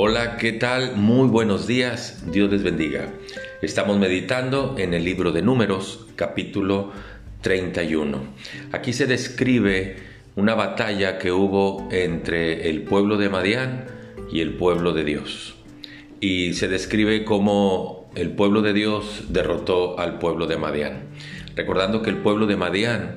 Hola, ¿qué tal? Muy buenos días, Dios les bendiga. Estamos meditando en el libro de Números, capítulo 31. Aquí se describe una batalla que hubo entre el pueblo de Madián y el pueblo de Dios. Y se describe cómo el pueblo de Dios derrotó al pueblo de Madián. Recordando que el pueblo de Madián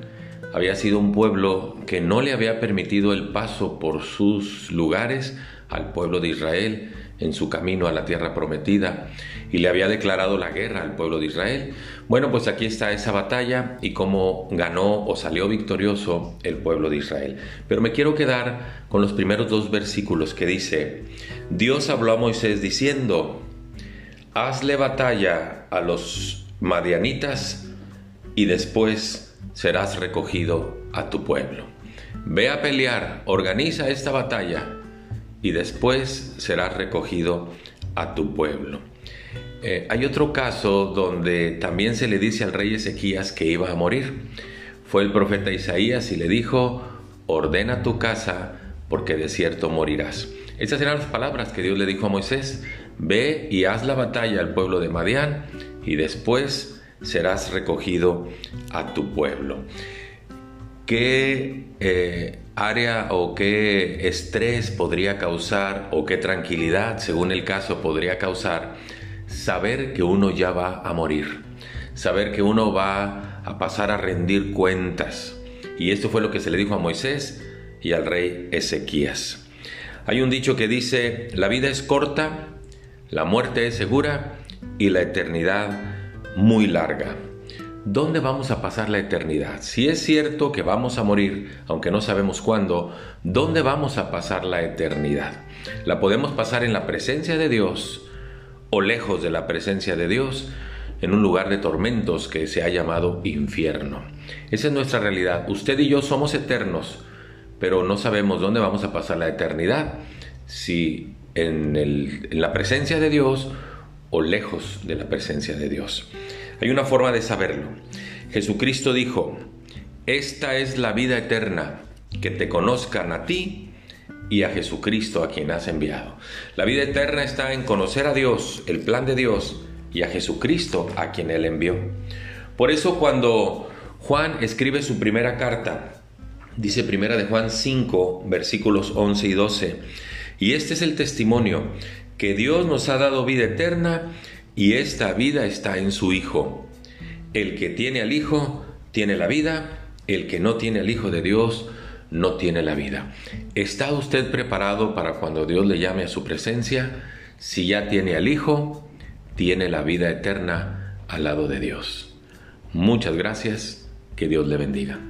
había sido un pueblo que no le había permitido el paso por sus lugares al pueblo de Israel en su camino a la tierra prometida y le había declarado la guerra al pueblo de Israel. Bueno, pues aquí está esa batalla y cómo ganó o salió victorioso el pueblo de Israel. Pero me quiero quedar con los primeros dos versículos que dice, Dios habló a Moisés diciendo, hazle batalla a los madianitas y después serás recogido a tu pueblo. Ve a pelear, organiza esta batalla y después serás recogido a tu pueblo. Eh, hay otro caso donde también se le dice al rey Ezequías que iba a morir. Fue el profeta Isaías y le dijo, ordena tu casa porque de cierto morirás. Esas eran las palabras que Dios le dijo a Moisés, ve y haz la batalla al pueblo de Madián y después serás recogido a tu pueblo. ¿Qué eh, área o qué estrés podría causar o qué tranquilidad, según el caso, podría causar saber que uno ya va a morir, saber que uno va a pasar a rendir cuentas. Y esto fue lo que se le dijo a Moisés y al rey Ezequías. Hay un dicho que dice, la vida es corta, la muerte es segura y la eternidad muy larga. ¿Dónde vamos a pasar la eternidad? Si es cierto que vamos a morir, aunque no sabemos cuándo, ¿dónde vamos a pasar la eternidad? La podemos pasar en la presencia de Dios o lejos de la presencia de Dios, en un lugar de tormentos que se ha llamado infierno. Esa es nuestra realidad. Usted y yo somos eternos, pero no sabemos dónde vamos a pasar la eternidad, si en, en la presencia de Dios o lejos de la presencia de Dios. Hay una forma de saberlo. Jesucristo dijo, esta es la vida eterna, que te conozcan a ti y a Jesucristo a quien has enviado. La vida eterna está en conocer a Dios, el plan de Dios, y a Jesucristo a quien Él envió. Por eso cuando Juan escribe su primera carta, dice primera de Juan 5, versículos 11 y 12, y este es el testimonio, que Dios nos ha dado vida eterna, y esta vida está en su Hijo. El que tiene al Hijo tiene la vida, el que no tiene al Hijo de Dios no tiene la vida. ¿Está usted preparado para cuando Dios le llame a su presencia? Si ya tiene al Hijo, tiene la vida eterna al lado de Dios. Muchas gracias, que Dios le bendiga.